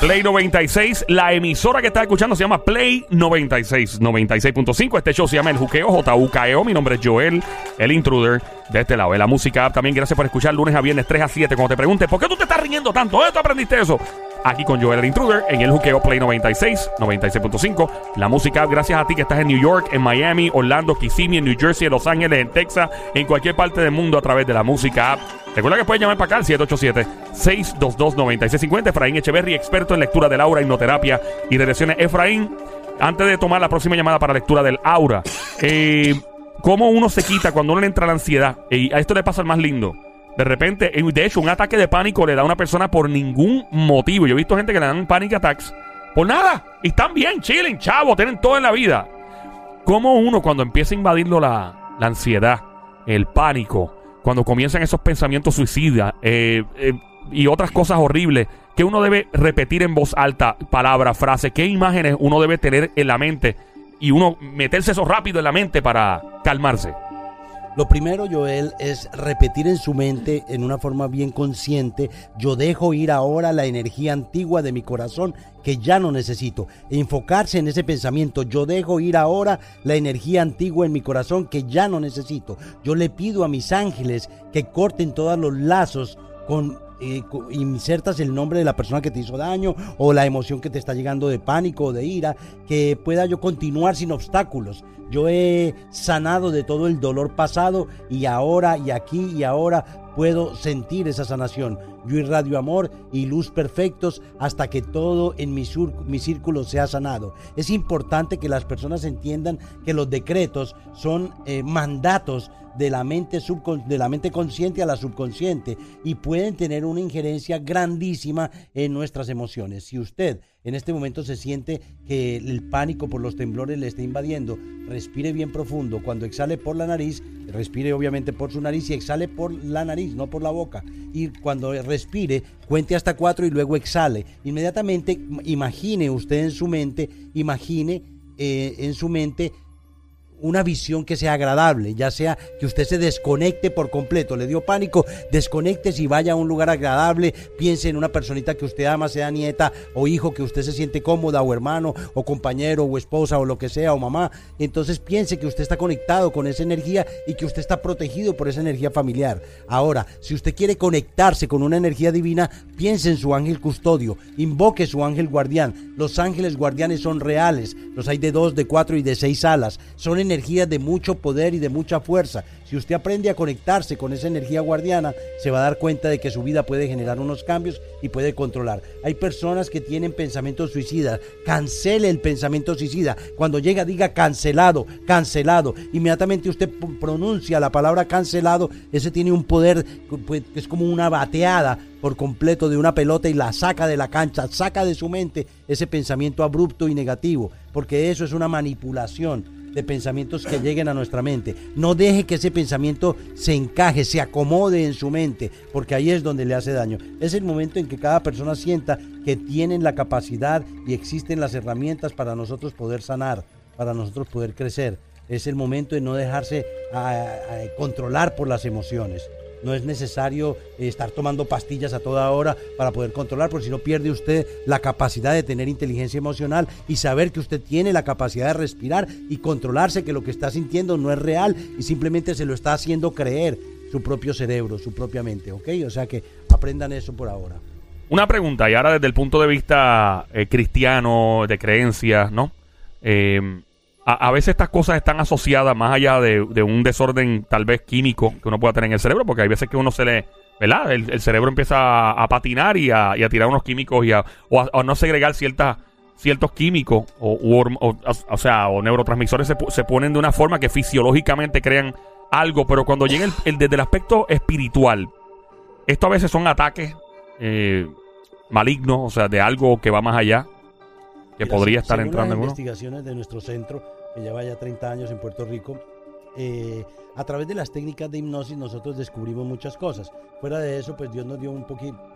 Play 96. La emisora que está escuchando se llama Play 96, 96.5. Este show se llama El Juqueo, JUKEO. Mi nombre es Joel, el intruder de este lado. De la música también. Gracias por escuchar lunes a viernes 3 a 7. Cuando te pregunte, ¿por qué tú te estás riendo tanto? ¿Dónde tú aprendiste eso? Aquí con Joel, el intruder, en El Juqueo Play 96, 96.5. La música gracias a ti que estás en New York, en Miami, Orlando, Kissimmee, en New Jersey, en Los Ángeles, en Texas, en cualquier parte del mundo a través de la música app. Recuerda que puedes llamar para acá al 787-622-9650. Efraín Echeverry, experto en lectura del aura, hipnoterapia y regresiones. Efraín, antes de tomar la próxima llamada para lectura del aura, eh, ¿cómo uno se quita cuando uno le entra la ansiedad? Y a esto le pasa el más lindo. De repente, de hecho, un ataque de pánico le da a una persona por ningún motivo. Yo he visto gente que le dan panic attacks por nada. Y están bien, chilling, chavo, tienen todo en la vida. ¿Cómo uno cuando empieza a invadirlo la, la ansiedad, el pánico, cuando comienzan esos pensamientos suicidas eh, eh, y otras cosas horribles que uno debe repetir en voz alta, palabras, frases, qué imágenes uno debe tener en la mente y uno meterse eso rápido en la mente para calmarse. Lo primero, Joel, es repetir en su mente, en una forma bien consciente, yo dejo ir ahora la energía antigua de mi corazón que ya no necesito. Enfocarse en ese pensamiento, yo dejo ir ahora la energía antigua en mi corazón que ya no necesito. Yo le pido a mis ángeles que corten todos los lazos con eh, insertas el nombre de la persona que te hizo daño o la emoción que te está llegando de pánico o de ira, que pueda yo continuar sin obstáculos. Yo he sanado de todo el dolor pasado y ahora y aquí y ahora puedo sentir esa sanación. Yo irradio amor y luz perfectos hasta que todo en mi, mi círculo sea sanado. Es importante que las personas entiendan que los decretos son eh, mandatos de la, mente de la mente consciente a la subconsciente y pueden tener una injerencia grandísima en nuestras emociones. Si usted en este momento se siente que el pánico por los temblores le está invadiendo, respire bien profundo. Cuando exhale por la nariz, respire obviamente por su nariz y exhale por la nariz, no por la boca. Y cuando respire, cuente hasta cuatro y luego exhale. Inmediatamente imagine usted en su mente, imagine eh, en su mente una visión que sea agradable, ya sea que usted se desconecte por completo, le dio pánico, desconecte y vaya a un lugar agradable, piense en una personita que usted ama, sea nieta o hijo, que usted se siente cómoda o hermano o compañero o esposa o lo que sea o mamá, entonces piense que usted está conectado con esa energía y que usted está protegido por esa energía familiar. Ahora, si usted quiere conectarse con una energía divina, piense en su ángel custodio, invoque su ángel guardián. Los ángeles guardianes son reales, los hay de dos, de cuatro y de seis alas, son energía de mucho poder y de mucha fuerza. Si usted aprende a conectarse con esa energía guardiana, se va a dar cuenta de que su vida puede generar unos cambios y puede controlar. Hay personas que tienen pensamientos suicidas. Cancele el pensamiento suicida. Cuando llega, diga cancelado, cancelado. Inmediatamente usted pronuncia la palabra cancelado. Ese tiene un poder pues, que es como una bateada por completo de una pelota y la saca de la cancha, saca de su mente ese pensamiento abrupto y negativo, porque eso es una manipulación de pensamientos que lleguen a nuestra mente. No deje que ese pensamiento se encaje, se acomode en su mente, porque ahí es donde le hace daño. Es el momento en que cada persona sienta que tienen la capacidad y existen las herramientas para nosotros poder sanar, para nosotros poder crecer. Es el momento de no dejarse controlar por las emociones. No es necesario eh, estar tomando pastillas a toda hora para poder controlar, porque si no pierde usted la capacidad de tener inteligencia emocional y saber que usted tiene la capacidad de respirar y controlarse que lo que está sintiendo no es real y simplemente se lo está haciendo creer su propio cerebro, su propia mente, ¿ok? O sea que aprendan eso por ahora. Una pregunta, y ahora desde el punto de vista eh, cristiano, de creencias, ¿no? Eh, a, veces estas cosas están asociadas más allá de, un desorden tal vez químico que uno pueda tener en el cerebro, porque hay veces que uno se le, ¿verdad? El, cerebro empieza a, patinar y a, tirar unos químicos y a, o, a, no segregar ciertas ciertos químicos o, o, sea, o neurotransmisores se, se, ponen de una forma que fisiológicamente crean algo, pero cuando llega el, desde el aspecto espiritual, esto a veces son ataques eh, malignos, o sea, de algo que va más allá, que podría estar entrando en uno. investigaciones de nuestro centro, que lleva ya 30 años en Puerto Rico, eh, a través de las técnicas de hipnosis nosotros descubrimos muchas cosas. Fuera de eso, pues Dios nos dio un,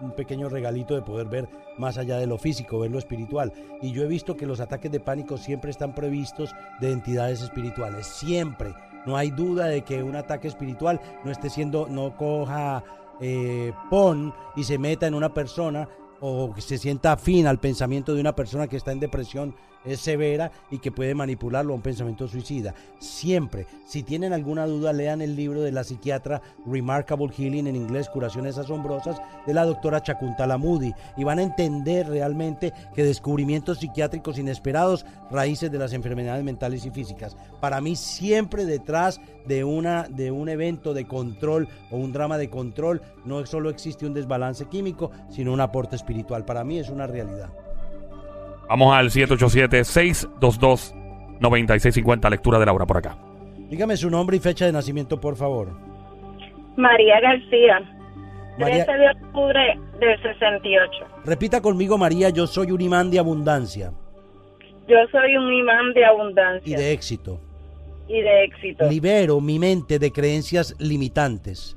un pequeño regalito de poder ver más allá de lo físico, ver lo espiritual. Y yo he visto que los ataques de pánico siempre están previstos de entidades espirituales, siempre. No hay duda de que un ataque espiritual no esté siendo, no coja eh, pon y se meta en una persona o que se sienta afín al pensamiento de una persona que está en depresión es severa y que puede manipularlo a un pensamiento suicida. Siempre, si tienen alguna duda, lean el libro de la psiquiatra Remarkable Healing en inglés, Curaciones Asombrosas, de la doctora Chakuntala Moody, y van a entender realmente que descubrimientos psiquiátricos inesperados, raíces de las enfermedades mentales y físicas. Para mí, siempre detrás de, una, de un evento de control o un drama de control, no solo existe un desbalance químico, sino un aporte espiritual. Para mí es una realidad. Vamos al 787-622-9650, lectura de Laura por acá. Dígame su nombre y fecha de nacimiento, por favor. María García, María- 13 de octubre del 68. Repita conmigo, María, yo soy un imán de abundancia Yo soy un imán de y abundancia de éxito. y de éxito. Libero mi mente de creencias limitantes,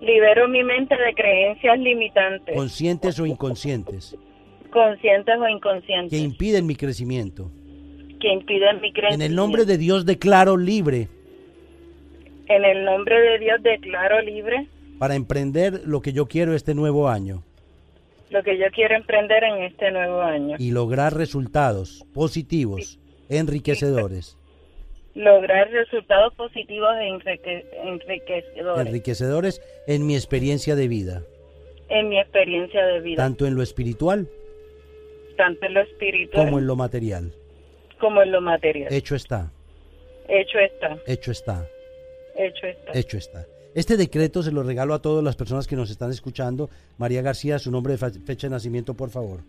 Libero mi mente de creencias limitantes, conscientes o inconscientes, conscientes o que inconscientes, impiden mi crecimiento. que impiden mi crecimiento. En el nombre de Dios declaro libre. En el nombre de Dios declaro libre. Para emprender lo que yo quiero este nuevo año. Lo que yo quiero emprender en este nuevo año. y lograr resultados positivos, enriquecedores, Lograr resultados positivos e enrique- enriquecedores. Enriquecedores en mi experiencia de vida, en mi experiencia de vida, tanto en lo espiritual tanto en lo espiritual como en lo material. como en lo material. Hecho está, Hecho está, hecho está. hecho está. Hecho está. Este decreto se lo regalo a todas las personas que nos están escuchando. María García, su nombre de fecha de nacimiento, por favor.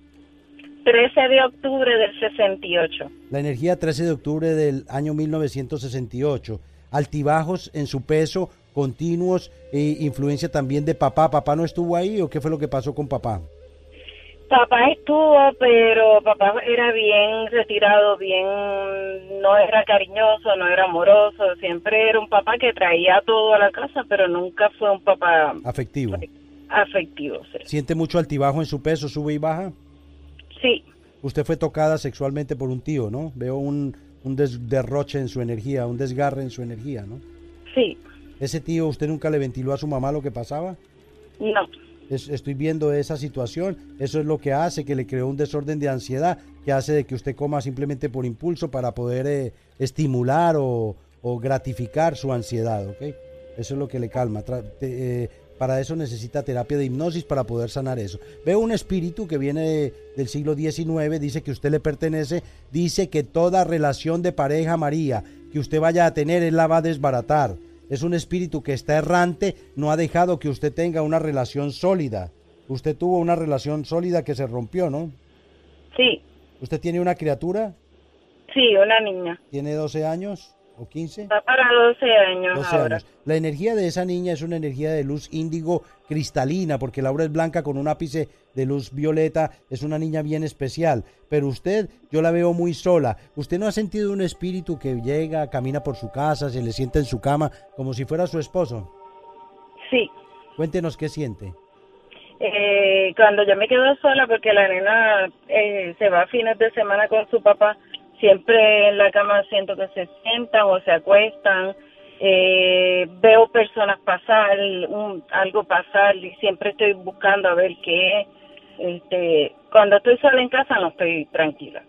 13 de octubre del 68. La energía 13 de octubre del año 1968. Altibajos en su peso, continuos, e influencia también de papá. ¿Papá no estuvo ahí o qué fue lo que pasó con papá? Papá estuvo, pero papá era bien retirado, bien, no era cariñoso, no era amoroso, siempre era un papá que traía todo a la casa, pero nunca fue un papá Afectivo. afectivo. sí. ¿Siente mucho altibajo en su peso, sube y baja? Sí, Usted fue tocada sexualmente por un tío, ¿no? Veo un, un derroche en su energía, un desgarre en su energía, ¿no? sí, ¿Ese tío usted nunca le ventiló a su mamá lo que pasaba? no, Es- estoy viendo esa situación, eso es lo que hace que le creó un desorden de ansiedad, que hace de que usted coma simplemente por impulso para poder eh, estimular o, gratificar su ansiedad, ¿ok? Eso es lo que le calma. Eh, para eso necesita terapia de hipnosis para poder sanar eso. Veo un espíritu que viene de- del siglo XIX, dice que usted le pertenece, dice que toda relación de pareja María que usted vaya a tener, él la va a desbaratar. Es un espíritu que está errante, no ha dejado que usted tenga una relación sólida. Usted tuvo una relación sólida que se rompió, ¿no? sí, ¿Usted tiene una criatura? sí, una niña. ¿Tiene 12 años o 15? Va para 12 años 12 ahora. años. La energía de esa niña es una energía de luz índigo cristalina, porque Laura es blanca con un ápice de luz violeta, es una niña bien especial. Pero usted, yo la veo muy sola. ¿Usted no ha sentido un espíritu que llega, camina por su casa, se le sienta en su cama, como si fuera su esposo? Sí. Cuéntenos qué siente. Eh, cuando yo me quedo sola, porque la nena eh, se va a fines de semana con su papá, siempre en la cama siento que se sientan o se acuestan. Eh, veo personas pasar, un- algo pasar y siempre estoy buscando a ver qué es. Este, cuando estoy sola en casa no estoy tranquila.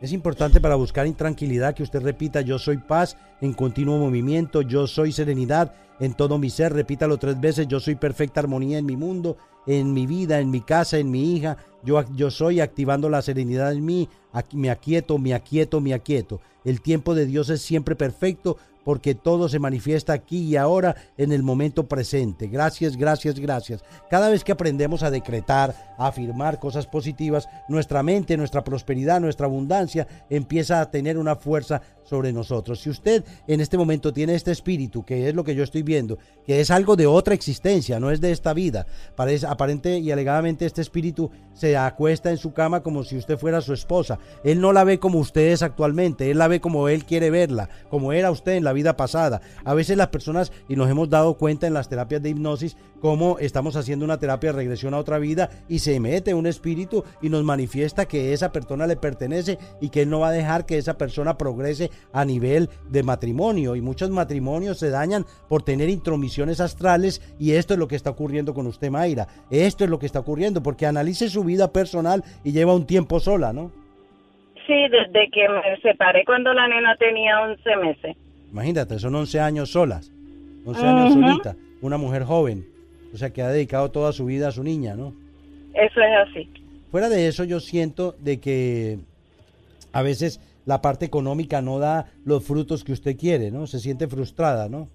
Es importante para buscar intranquilidad que usted repita yo soy paz en continuo movimiento, yo soy serenidad en todo mi ser, repítalo tres veces, yo soy perfecta armonía en mi mundo, en mi vida, en mi casa, en mi hija, yo, yo soy activando la serenidad en mí, me aquieto, me aquieto, me aquieto. El tiempo de Dios es siempre perfecto porque todo se manifiesta aquí y ahora en el momento presente. Gracias, gracias, gracias. Cada vez que aprendemos a decretar, a afirmar cosas positivas, nuestra mente, nuestra prosperidad, nuestra abundancia empieza a tener una fuerza sobre nosotros. Si usted en este momento tiene este espíritu, que es lo que yo estoy viendo, que es algo de otra existencia, no es de esta vida, parece aparente y alegadamente este espíritu se acuesta en su cama como si usted fuera su esposa. Él no la ve como usted es actualmente, él la ve como él quiere verla, como era usted en la vida vida pasada. A veces las personas, y nos hemos dado cuenta en las terapias de hipnosis, cómo estamos haciendo una terapia de regresión a otra vida y se mete un espíritu y nos manifiesta que esa persona le pertenece y que él no va a dejar que esa persona progrese a nivel de matrimonio. Y muchos matrimonios se dañan por tener intromisiones astrales y esto es lo que está ocurriendo con usted, Mayra. Esto es lo que está ocurriendo porque analice su vida personal y lleva un tiempo sola, ¿no? Sí, desde que me separé cuando la nena tenía 11 meses. Imagínate, son 11 años solas, 11 años solita, una mujer joven, o sea que ha dedicado toda su vida a su niña, ¿no? Eso es así. Fuera de eso, yo siento de que a veces la parte económica no da los frutos que usted quiere, ¿no? Se siente frustrada, ¿no?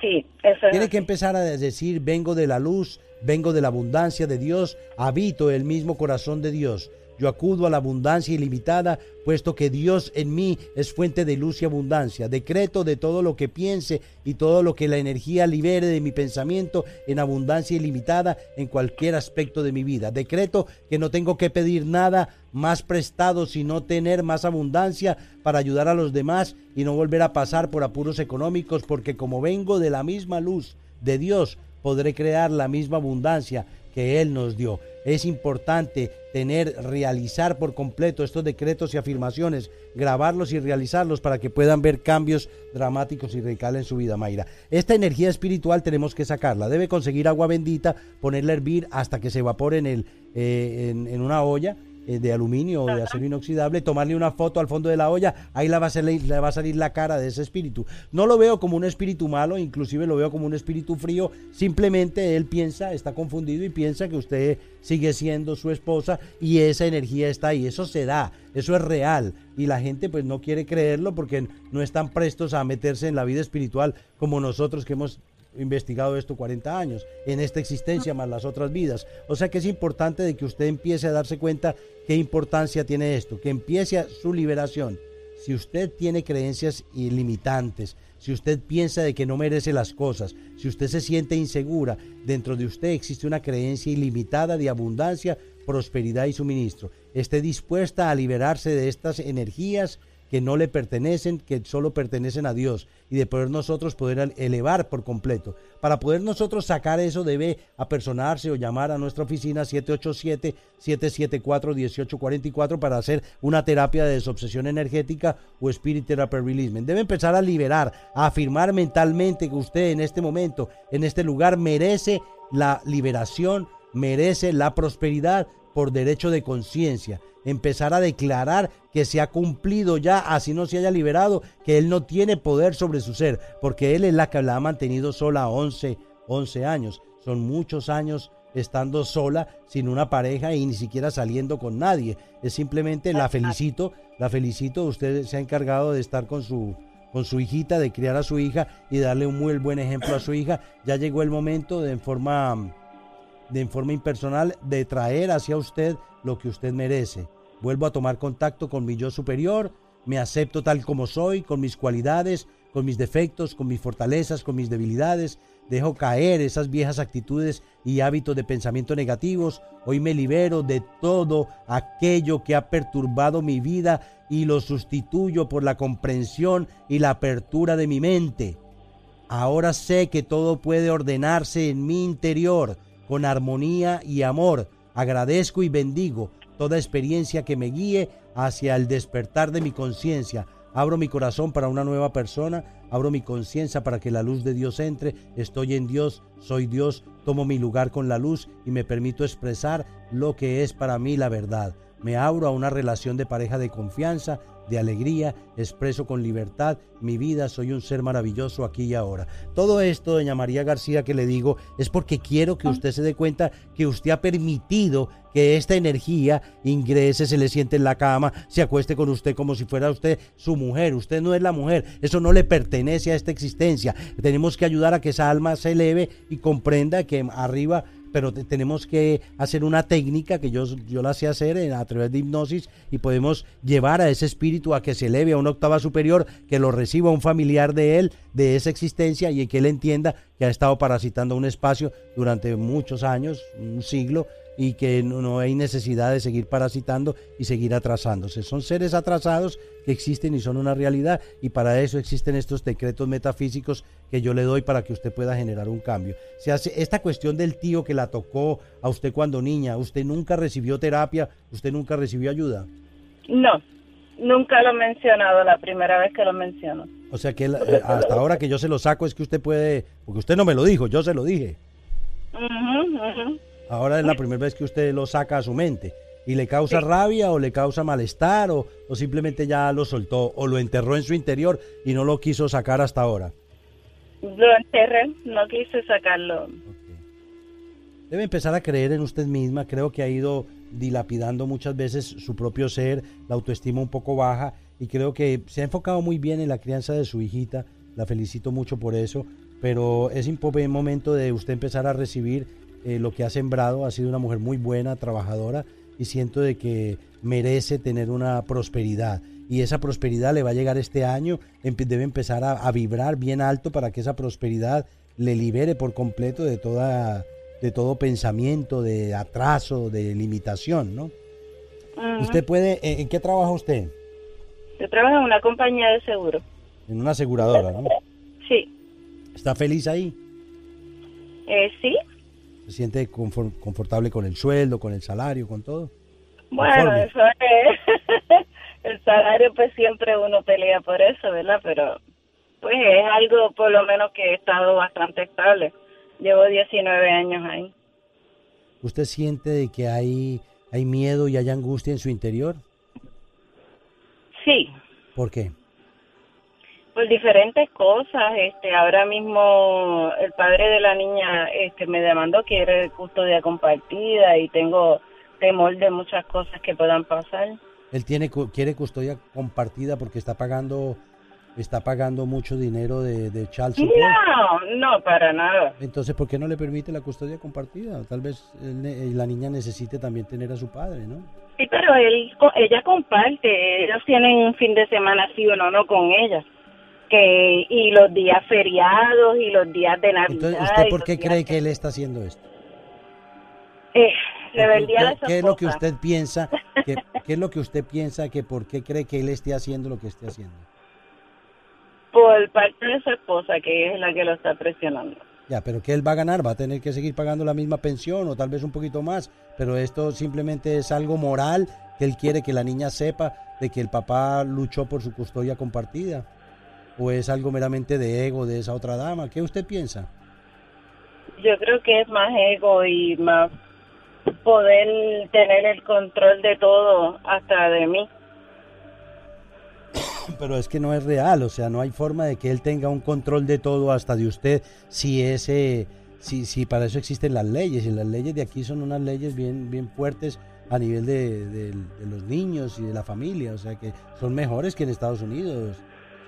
Sí, eso es Tiene que empezar a decir, vengo de la luz, vengo de la abundancia de Dios, habito el mismo corazón de Dios. Yo acudo a la abundancia ilimitada, puesto que Dios en mí es fuente de luz y abundancia. Decreto de todo lo que piense y todo lo que la energía libere de mi pensamiento en abundancia ilimitada en cualquier aspecto de mi vida. Decreto que no tengo que pedir nada más prestado, sino tener más abundancia para ayudar a los demás y no volver a pasar por apuros económicos, porque como vengo de la misma luz de Dios, podré crear la misma abundancia que Él nos dio. Es importante tener, realizar por completo estos decretos y afirmaciones, grabarlos y realizarlos para que puedan ver cambios dramáticos y radicales en su vida, Mayra. Esta energía espiritual tenemos que sacarla. Debe conseguir agua bendita, ponerla a hervir hasta que se evapore en, el, eh, en, una olla de aluminio o de acero inoxidable, tomarle una foto al fondo de la olla, ahí la va, a salir, le va a salir la cara de ese espíritu. No lo veo como un espíritu malo, inclusive lo veo como un espíritu frío, simplemente él piensa, está confundido y piensa que usted sigue siendo su esposa y esa energía está ahí, eso se da, eso es real. Y la gente pues no quiere creerlo porque no están prestos a meterse en la vida espiritual como nosotros que hemos investigado esto 40 años, en esta existencia más las otras vidas. O sea que es importante de que usted empiece a darse cuenta qué importancia tiene esto, que empiece su liberación. Si usted tiene creencias ilimitantes, si usted piensa de que no merece las cosas, si usted se siente insegura, dentro de usted existe una creencia ilimitada de abundancia, prosperidad y suministro. Esté dispuesta a liberarse de estas energías que no le pertenecen, que solo pertenecen a Dios, y de poder nosotros poder elevar por completo. Para poder nosotros sacar eso debe apersonarse o llamar a nuestra oficina 787-774-1844 para hacer una terapia de desobsesión energética o Spirit Therapy Releasement. Debe empezar a liberar, a afirmar mentalmente que usted en este momento, en este lugar, merece la liberación, merece la prosperidad por derecho de conciencia empezar a declarar que se ha cumplido ya, así no se haya liberado, que él no tiene poder sobre su ser, porque él es la que la ha mantenido sola 11, 11 años. Son muchos años estando sola, sin una pareja y ni siquiera saliendo con nadie. Es simplemente la felicito, la felicito, usted se ha encargado de estar con su con su hijita, de criar a su hija y darle un muy buen ejemplo a su hija. Ya llegó el momento de en forma de en forma impersonal de traer hacia usted lo que usted merece. Vuelvo a tomar contacto con mi yo superior, me acepto tal como soy, con mis cualidades, con mis defectos, con mis fortalezas, con mis debilidades. Dejo caer esas viejas actitudes y hábitos de pensamiento negativos. Hoy me libero de todo aquello que ha perturbado mi vida y lo sustituyo por la comprensión y la apertura de mi mente. Ahora sé que todo puede ordenarse en mi interior con armonía y amor. Agradezco y bendigo toda experiencia que me guíe hacia el despertar de mi conciencia. Abro mi corazón para una nueva persona, abro mi conciencia para que la luz de Dios entre. Estoy en Dios, soy Dios, tomo mi lugar con la luz y me permito expresar lo que es para mí la verdad. Me abro a una relación de pareja de confianza, de alegría, expreso con libertad mi vida, soy un ser maravilloso aquí y ahora. Todo esto, doña María García, que le digo, es porque quiero que usted se dé cuenta que usted ha permitido que esta energía ingrese, se le siente en la cama, se acueste con usted como si fuera usted su mujer. Usted no es la mujer, eso no le pertenece a esta existencia. Tenemos que ayudar a que esa alma se eleve y comprenda que arriba pero tenemos que hacer una técnica que yo, yo la sé hacer a través de hipnosis y podemos llevar a ese espíritu a que se eleve a una octava superior, que lo reciba un familiar de él de esa existencia y que él entienda que ha estado parasitando un espacio durante muchos años, un siglo, y que no, no hay necesidad de seguir parasitando y seguir atrasándose. Son seres atrasados que existen y son una realidad y para eso existen estos decretos metafísicos que yo le doy para que usted pueda generar un cambio. Se hace esta cuestión del tío que la tocó a usted cuando niña, usted nunca recibió terapia, usted nunca recibió ayuda. No, nunca lo he mencionado, la primera vez que lo menciono. O sea que eh, hasta ahora que yo se lo saco es que usted puede, porque usted no me lo dijo, yo se lo dije. Ujú, ujú. Ahora es la primera vez que usted lo saca a su mente. ¿Y le causa rabia o le causa malestar o, o simplemente ya lo soltó o lo enterró en su interior y no lo quiso sacar hasta ahora? Lo enterré, no quise sacarlo. Debe empezar a creer en usted misma. Creo que ha ido dilapidando muchas veces su propio ser, la autoestima un poco baja y creo que se ha enfocado muy bien en la crianza de su hijita. La felicito mucho por eso, pero es un momento de usted empezar a recibir eh, lo que ha sembrado. Ha sido una mujer muy buena, trabajadora y siento de que merece tener una prosperidad. Y esa prosperidad le va a llegar este año, debe empezar a, a vibrar bien alto para que esa prosperidad le libere por completo de toda de todo pensamiento, de atraso, de limitación, ¿no? Usted puede, ¿en, en qué trabaja usted? Yo trabajo en una compañía de seguro. En una aseguradora, ¿no? Sí, ¿Está feliz ahí? eh, sí. ¿Se siente confor- confortable con el sueldo, con el salario, con todo? Bueno, eso es. El salario, pues siempre uno pelea por eso, ¿verdad? Pero, pues es algo por lo menos que he estado bastante estable. Llevo 19 años ahí. ¿Usted siente de que hay, hay miedo y hay angustia en su interior? Sí, ¿Por qué? Por diferentes cosas. Este, ahora mismo el padre de la niña este, me demandó que era custodia compartida y tengo temor de muchas cosas que puedan pasar. Él tiene quiere custodia compartida porque está pagando está pagando mucho dinero de, de child support. No, no, para nada. Entonces, ¿por qué no le permite la custodia compartida? Tal vez ne- la niña necesite también tener a su padre, ¿no? Sí, pero él, ella comparte, ellos tienen un fin de semana sí o no, no con ella. Que, y los días feriados y los días de Navidad. Entonces, ¿usted por qué cree que él está haciendo esto? Eh, rebeldía ¿Qué, es lo que usted piensa? Que, ¿Qué es lo que usted piensa que por qué cree que él esté haciendo lo que esté haciendo? Por parte de su esposa, que es la que lo está presionando. Ya, pero que él va a ganar, va a tener que seguir pagando la misma pensión o tal vez un poquito más, pero esto simplemente es algo moral que él quiere que la niña sepa de que el papá luchó por su custodia compartida o es algo meramente de ego de esa otra dama. ¿Qué usted piensa? Yo creo que es más ego y más poder tener el control de todo hasta de mí. Pero es que no es real, o sea, no hay forma de que él tenga un control de todo hasta de usted si ese si, si para eso existen las leyes y las leyes de aquí son unas leyes bien bien fuertes a nivel de, de- de los niños y de la familia, o sea que son mejores que en Estados Unidos.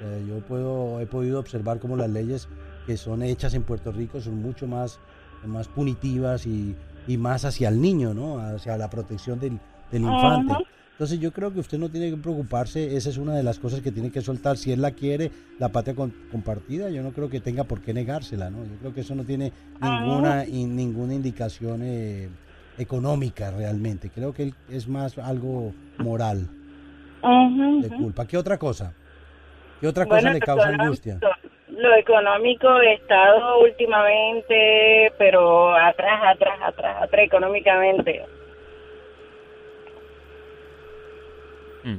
Sea, yo puedo he podido observar cómo las leyes que son hechas en Puerto Rico son mucho más más punitivas y, y más hacia el niño, ¿no? Hacia la protección del, del infante. Entonces yo creo que usted no tiene que preocuparse, esa es una de las cosas que tiene que soltar. Si él la quiere, la patria con- compartida, yo no creo que tenga por qué negársela, ¿no? Yo creo que eso no tiene ninguna, y ninguna indicación eh, económica realmente. Creo que es más algo moral, de culpa. ¿Qué otra cosa? ¿Qué otra cosa Bueno, le lo causa económico- angustia? Lo económico he estado últimamente, pero atrás, atrás, atrás, atrás económicamente. Mm.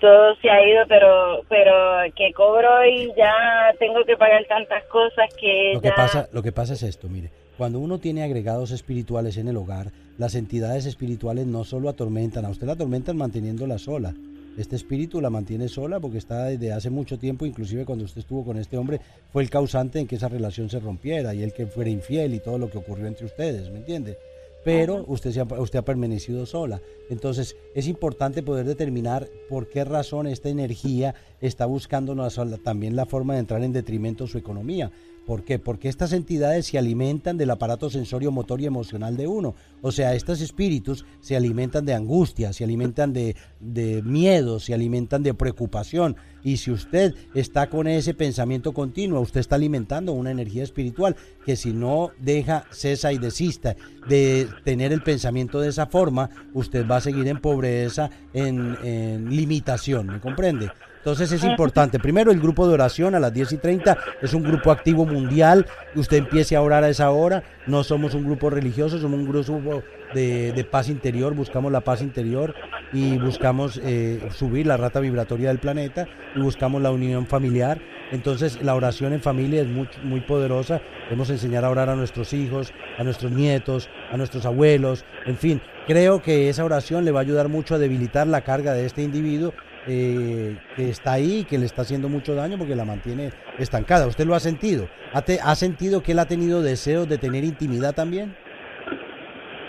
Todo se ha ido, pero pero que cobro y ya tengo que pagar tantas cosas que Lo que, ya... pasa, lo que pasa es esto, mire, cuando uno tiene agregados espirituales en el hogar, las entidades espirituales no solo atormentan, a usted la atormentan manteniéndola sola. Este espíritu la mantiene sola porque está desde hace mucho tiempo, inclusive cuando usted estuvo con este hombre, fue el causante en que esa relación se rompiera y el que fuera infiel y todo lo que ocurrió entre ustedes, ¿me entiende? Pero usted, se ha, usted ha permanecido sola. Entonces es importante poder determinar por qué razón esta energía está buscando también la forma de entrar en detrimento de su economía. ¿Por qué? Porque estas entidades se alimentan del aparato sensorio, motor y emocional de uno. O sea, estos espíritus se alimentan de angustia, se alimentan de, de miedo, se alimentan de preocupación. Y si usted está con ese pensamiento continuo, usted está alimentando una energía espiritual que si no deja, cesa y desista de tener el pensamiento de esa forma, usted va a seguir en pobreza, en, en limitación, ¿me comprende? Entonces es importante. Primero, el grupo de oración a las 10 y 30 es un grupo activo mundial. Usted empiece a orar a esa hora. No somos un grupo religioso, somos un grupo de, paz interior. Buscamos la paz interior y buscamos eh, subir la rata vibratoria del planeta y buscamos la unión familiar. Entonces, la oración en familia es muy, muy poderosa. Debemos enseñar a orar a nuestros hijos, a nuestros nietos, a nuestros abuelos. En fin, creo que esa oración le va a ayudar mucho a debilitar la carga de este individuo eh, que está ahí, que le está haciendo mucho daño porque la mantiene estancada. ¿Usted lo ha sentido? ¿Ha, ¿Ha sentido que él ha tenido deseos de tener intimidad también?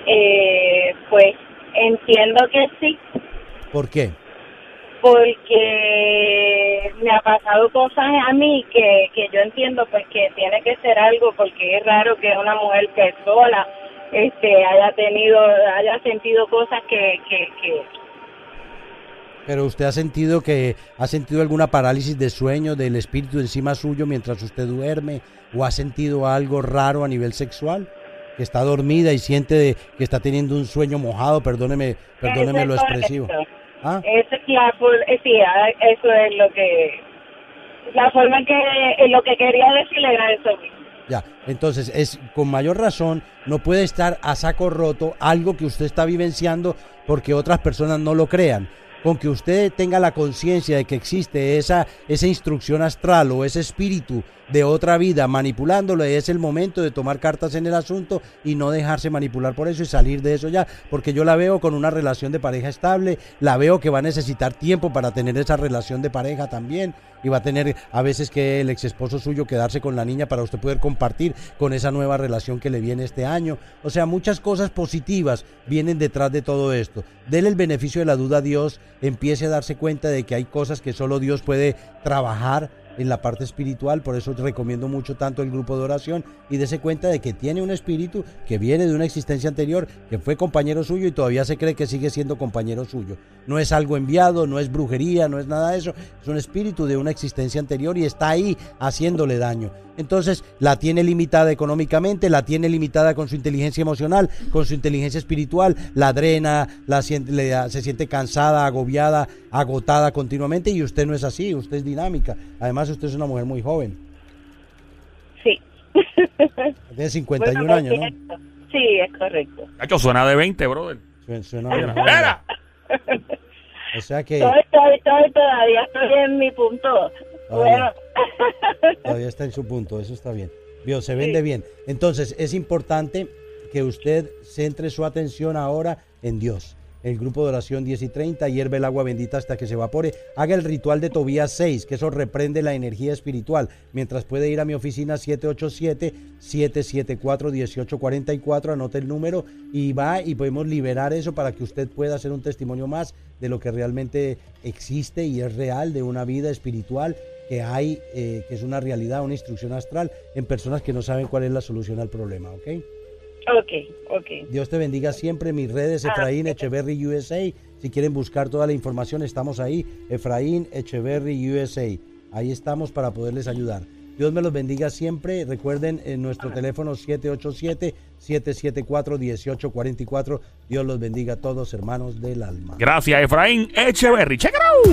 Eh, pues entiendo que sí. ¿Por qué? Porque me ha pasado cosas a mí que, que yo entiendo pues que tiene que ser algo porque es raro que una mujer que sola este haya tenido haya sentido cosas que, que, que pero usted ha sentido que ha sentido alguna parálisis de sueño del espíritu encima suyo mientras usted duerme o ha sentido algo raro a nivel sexual que está dormida y siente que está teniendo un sueño mojado, perdóneme, perdóneme lo expresivo. ¿Ah? Eso, es eh, sí, ah, eso es lo que la forma que eh, lo que quería decirle era eso Ya, entonces es con mayor razón no puede estar a saco roto algo que usted está vivenciando porque otras personas no lo crean con que usted tenga la conciencia de que existe esa, esa instrucción astral o ese espíritu de otra vida manipulándolo, es el momento de tomar cartas en el asunto y no dejarse manipular por eso y salir de eso ya, porque yo la veo con una relación de pareja estable, la veo que va a necesitar tiempo para tener esa relación de pareja también y va a tener a veces que el ex esposo suyo quedarse con la niña para usted poder compartir con esa nueva relación que le viene este año. O sea, muchas cosas positivas vienen detrás de todo esto. Dele el beneficio de la duda a Dios, empiece a darse cuenta de que hay cosas que solo Dios puede trabajar en la parte espiritual, por eso recomiendo mucho tanto el grupo de oración y dése cuenta de que tiene un espíritu que viene de una existencia anterior, que fue compañero suyo y todavía se cree que sigue siendo compañero suyo. No es algo enviado, no es brujería, no es nada de eso, es un espíritu de una existencia anterior y está ahí haciéndole daño. Entonces la tiene limitada económicamente, la tiene limitada con su inteligencia emocional, con su inteligencia espiritual, la drena, la, se siente cansada, agobiada, agotada continuamente y usted no es así, usted es dinámica. Además usted es una mujer muy joven. Sí. Tiene 51 años, ¿no? Sí, es correcto. Cacho, suena de 20, brother. Suena, de 20. O sea que... todavía estoy en mi punto. Bueno. Todavía está en su punto, eso está bien. Vio, se vende bien. Entonces, es importante que usted centre su atención ahora en Dios. El grupo de oración 10 y 30, hierve el agua bendita hasta que se evapore. Haga el ritual de Tobías 6, que eso reprende la energía espiritual. Mientras puede ir a mi oficina 787-774-1844, anote el número y va y podemos liberar eso para que usted pueda hacer un testimonio más de lo que realmente existe y es real de una vida espiritual que hay, eh, que es una realidad, una instrucción astral en personas que no saben cuál es la solución al problema, ¿ok? Ok, ok. Dios te bendiga siempre. Mis redes, ah, Efraín Echeverry USA. Si quieren buscar toda la información, estamos ahí. Efraín Echeverry USA. Ahí estamos para poderles ayudar. Dios me los bendiga siempre. Recuerden en nuestro teléfono 787-774-1844. Dios los bendiga a todos, hermanos del alma. Gracias, Efraín Echeverry. Check it out.